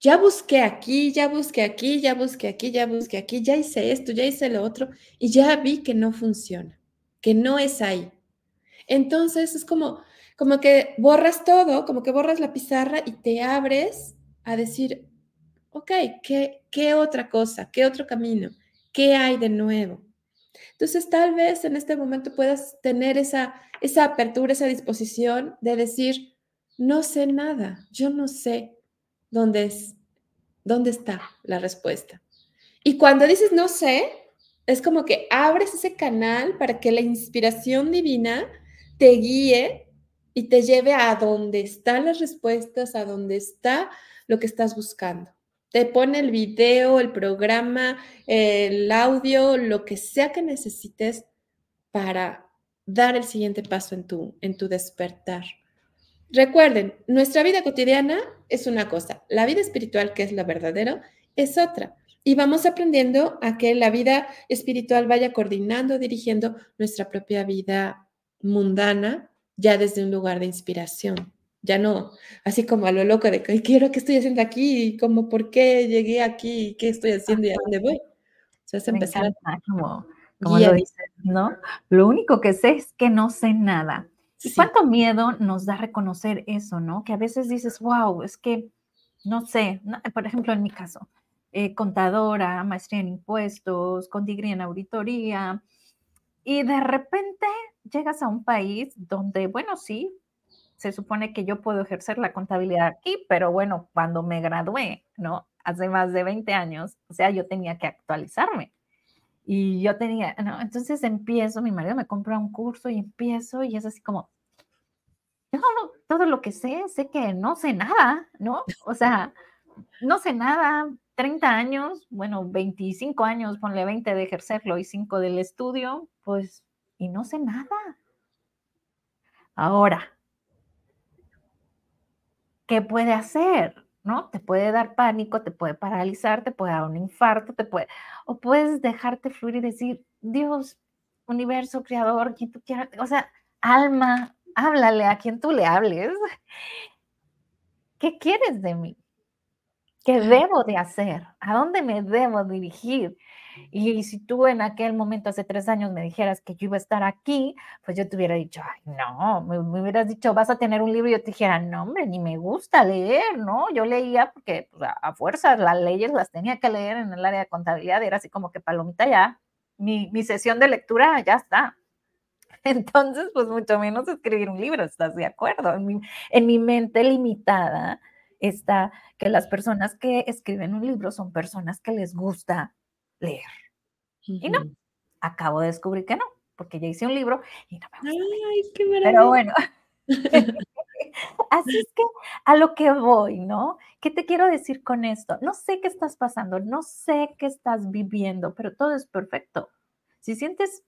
ya busqué aquí, ya busqué aquí, ya busqué aquí, ya busqué aquí, ya hice esto, ya hice lo otro y ya vi que no funciona, que no es ahí. Entonces es como, como que borras todo, como que borras la pizarra y te abres a decir, ok, ¿qué, qué otra cosa? ¿Qué otro camino? ¿Qué hay de nuevo? Entonces, tal vez en este momento puedas tener esa, esa apertura, esa disposición de decir, no sé nada, yo no sé dónde, es, dónde está la respuesta. Y cuando dices no sé, es como que abres ese canal para que la inspiración divina te guíe y te lleve a donde están las respuestas, a donde está lo que estás buscando. Te pone el video, el programa, el audio, lo que sea que necesites para dar el siguiente paso en tu, en tu despertar. Recuerden, nuestra vida cotidiana es una cosa, la vida espiritual, que es la verdadera, es otra. Y vamos aprendiendo a que la vida espiritual vaya coordinando, dirigiendo nuestra propia vida mundana, ya desde un lugar de inspiración. Ya no, así como a lo loco de que quiero, ¿qué estoy haciendo aquí? Como, ¿por qué llegué aquí? ¿Qué estoy haciendo y a dónde voy? O sea, se empezar a... como, como lo dices, ¿no? Lo único que sé es que no sé nada. ¿Y cuánto miedo nos da reconocer eso, no? Que a veces dices, wow, es que no sé, por ejemplo, en mi caso, eh, contadora, maestría en impuestos, con en auditoría, y de repente llegas a un país donde, bueno, sí, se supone que yo puedo ejercer la contabilidad aquí, pero bueno, cuando me gradué, ¿no? Hace más de 20 años, o sea, yo tenía que actualizarme. Y yo tenía, ¿no? Entonces empiezo, mi marido me compra un curso y empiezo y es así como, yo todo lo que sé, sé que no sé nada, ¿no? O sea, no sé nada, 30 años, bueno, 25 años, ponle 20 de ejercerlo y 5 del estudio, pues, y no sé nada. Ahora, ¿qué puede hacer? ¿No? Te puede dar pánico, te puede paralizar, te puede dar un infarto, te puede, o puedes dejarte fluir y decir, Dios, universo, creador, quien tú quieras, o sea, alma, háblale a quien tú le hables. ¿Qué quieres de mí? ¿Qué debo de hacer? ¿A dónde me debo dirigir? Y si tú en aquel momento, hace tres años, me dijeras que yo iba a estar aquí, pues yo te hubiera dicho, ay, no, me, hubieras dicho, vas a tener un libro y yo te dijera, no, hombre, ni me gusta leer, ¿no? Yo leía porque pues, a, a fuerzas las leyes las tenía que leer en el área de contabilidad, era así como que palomita ya, mi, mi sesión de lectura ya está. Entonces, pues mucho menos escribir un libro, ¿estás de acuerdo? En mi, en mi mente limitada está que las personas que escriben un libro son personas que les gusta leer. Y no, acabo de descubrir que no, porque ya hice un libro y no me gusta. Ay, qué Pero bueno. Así es que a lo que voy, ¿no? ¿Qué te quiero decir con esto? No sé qué estás pasando, no sé qué estás viviendo, pero todo es perfecto. Si sientes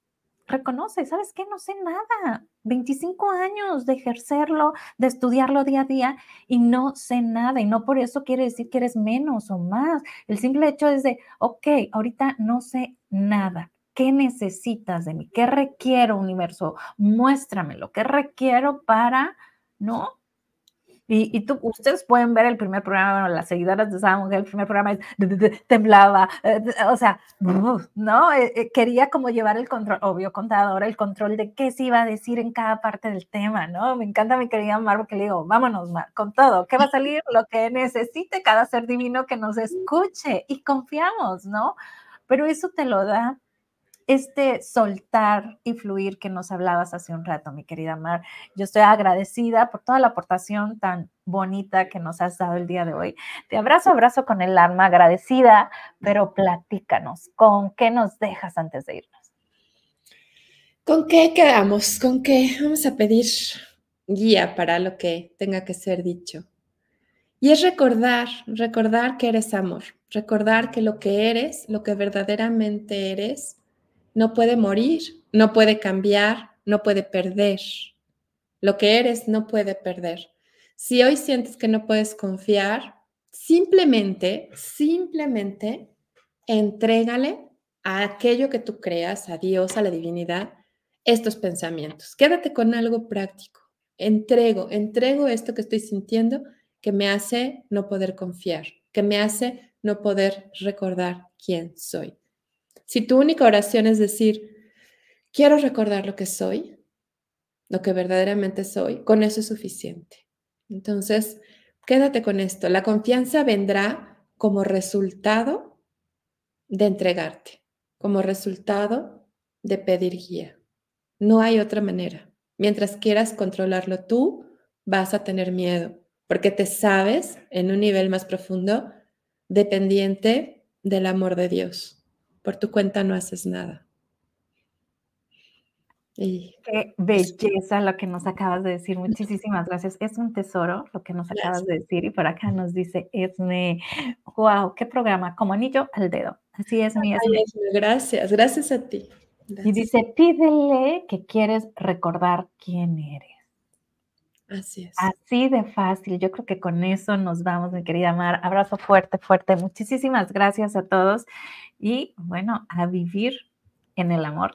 reconoce, ¿sabes qué? No sé nada. 25 años de ejercerlo, de estudiarlo día a día y no sé nada. Y no por eso quiere decir que eres menos o más. El simple hecho es de, ok, ahorita no sé nada. ¿Qué necesitas de mí? ¿Qué requiero, universo? Muéstramelo. ¿Qué requiero para, no? Y, tú, ustedes pueden ver el primer programa, bueno, las seguidoras de esa mujer, el primer programa es, temblaba, eh, o sea, ¿no? Eh, eh, quería como llevar el control, obvio, contadora, el control de qué se iba a decir en cada parte del tema, ¿no? Me encanta mi querida Mar, porque le digo, vámonos, Mar, con todo, ¿qué va a salir? Lo que necesite cada ser divino que nos escuche y confiamos, ¿no? Pero eso te lo da este soltar y fluir que nos hablabas hace un rato, mi querida Mar. Yo estoy agradecida por toda la aportación tan bonita que nos has dado el día de hoy. Te abrazo, abrazo con el alma, agradecida, pero platícanos, ¿con qué nos dejas antes de irnos? ¿Con qué quedamos? ¿Con qué? Vamos a pedir guía para lo que tenga que ser dicho. Y es recordar, recordar que eres amor, recordar que lo que eres, lo que verdaderamente eres, no puede morir, no puede cambiar, no puede perder. Lo que eres no puede perder. Si hoy sientes que no puedes confiar, simplemente, simplemente entrégale a aquello que tú creas, a Dios, a la divinidad, estos pensamientos. Quédate con algo práctico. Entrego, entrego esto que estoy sintiendo que me hace no poder confiar, que me hace no poder recordar quién soy. Si tu única oración es decir, quiero recordar lo que soy, lo que verdaderamente soy, con eso es suficiente. Entonces, quédate con esto. La confianza vendrá como resultado de entregarte, como resultado de pedir guía. No hay otra manera. Mientras quieras controlarlo tú, vas a tener miedo, porque te sabes en un nivel más profundo dependiente del amor de Dios por tu cuenta no haces nada. Qué belleza lo que nos acabas de decir. Muchísimas gracias. Es un tesoro lo que nos acabas de decir. Y por acá nos dice Esme, wow, qué programa, como anillo al dedo. Así es, mi Esme. Gracias, gracias a ti. Y dice, pídele que quieres recordar quién eres. Así es. Así de fácil. Yo creo que con eso nos vamos, mi querida Mar. Abrazo fuerte, fuerte. Muchísimas gracias a todos y bueno, a vivir en el amor